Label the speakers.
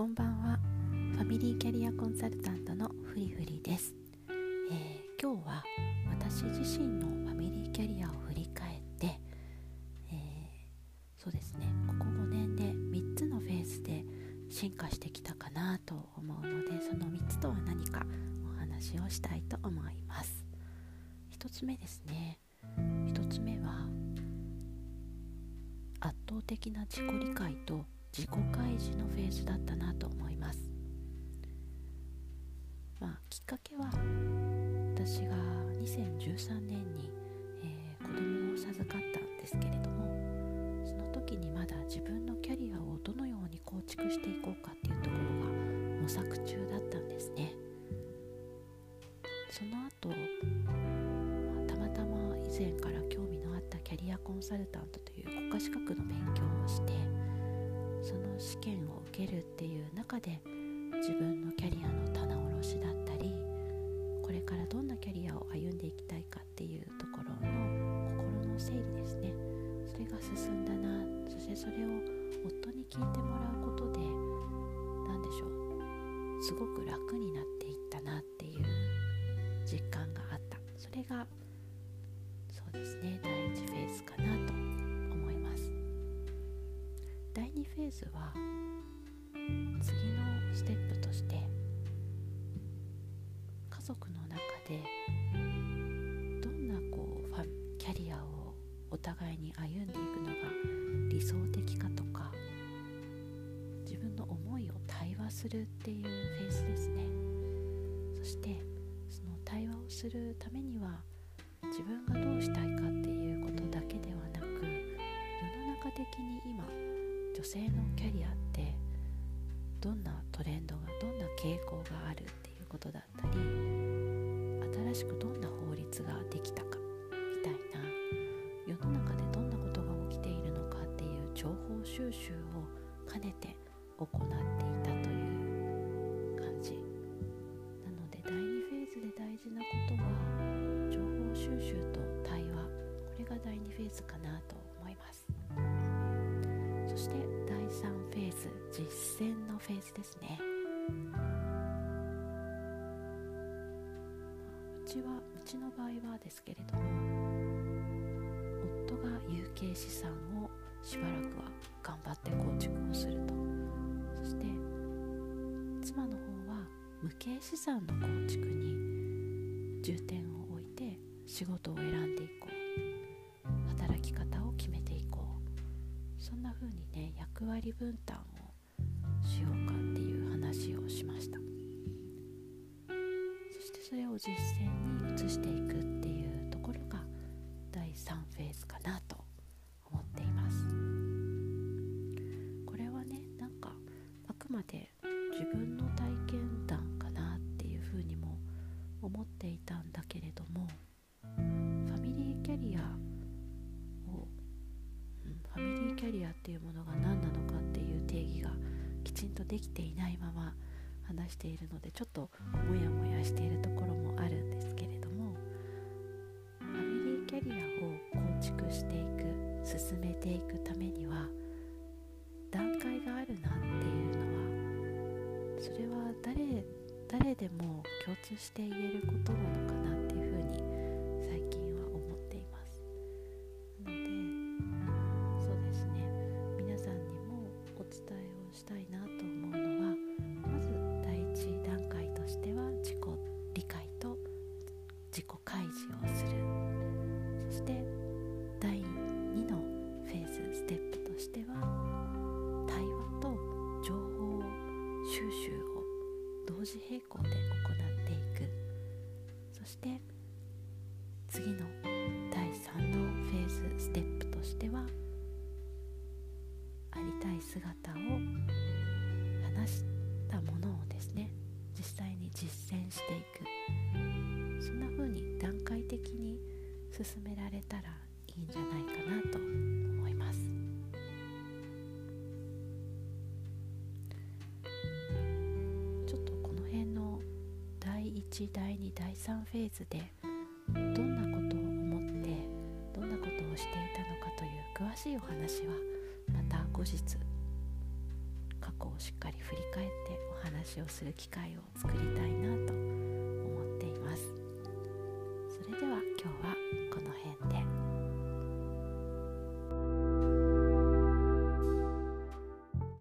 Speaker 1: こんばんは。ファミリーキャリアコンサルタントのフリフリです、えー、今日は私自身のファミリーキャリアを振り返って、えー、そうですね。ここ5年で3つのフェーズで進化してきたかなと思うのでその3つとは何かお話をしたいと思います。1つ目ですね。1つ目は圧倒的な自己理解と自己開示のフェーズだったなかけは私が2013年に、えー、子供を授かったんですけれどもその時にまだ自分のキャリアをどのように構築していこうかっていうところが模索中だったんですね。その後、まあ、たまたま以前から興味のあったキャリアコンサルタントという国家資格の勉強をしてその試験を受けるっていう中で自分のキャリアの棚からどんなキャリアを歩んでいきたいかっていうところの心の整理ですね。それが進んだな。そしてそれを夫に聞いてもらうことで何でしょう。すごく楽になっていったなっていう実感があった。それがそうですね。第1フェーズかなと思います。第2フェーズは次の互いに歩んでいくのが理想的かとか自分の思いを対話するっていうフェーズですね。そしてその対話をするためには自分がどうしたいかっていうことだけではなく世の中的に今女性のキャリアってどんなトレンドがどんな傾向があるっていうことだったり新しくどんな法律ができたかみたいな情報収集を兼ねて行っていたという感じ。なので第2フェーズで大事なことは情報収集と対話。これが第2フェーズかなと思います。そして第3フェーズ実践のフェーズですね。うちはうちの場合はですけれども夫が有形資産をしばらくは頑張って構築をすると。そして妻の方は無形資産の構築に重点を置いて仕事を選んでいこう。働き方を決めていこう。そんな風にね役割分担をしようかっていう話をしました。そしてそれを実践に移していく。まで自分の体験談かなっていうふうにも思っていたんだけれどもファミリーキャリアを、うん、ファミリーキャリアっていうものが何なのかっていう定義がきちんとできていないまま話しているのでちょっとモヤモヤしているところもあるんですけれどもファミリーキャリアを構築していく進めていくためでも共通して言えることなのかなっていうふうに最近は思っています。なのでそうですね。皆さんにもお伝えをしたいなと思うのはまず第一段階としては自己理解と自己開示をする。そして第2のフェーズステップとしては対話と情報収集を同時並行で行っていく。そして次の第3のフェーズステップとしてはありたい姿を話したものをですね実際に実践していく。そんな風に段階的に進められたらいいんじゃないかなと1第2第3フェーズでどんなことを思ってどんなことをしていたのかという詳しいお話はまた後日過去をしっかり振り返ってお話をする機会を作りたいなと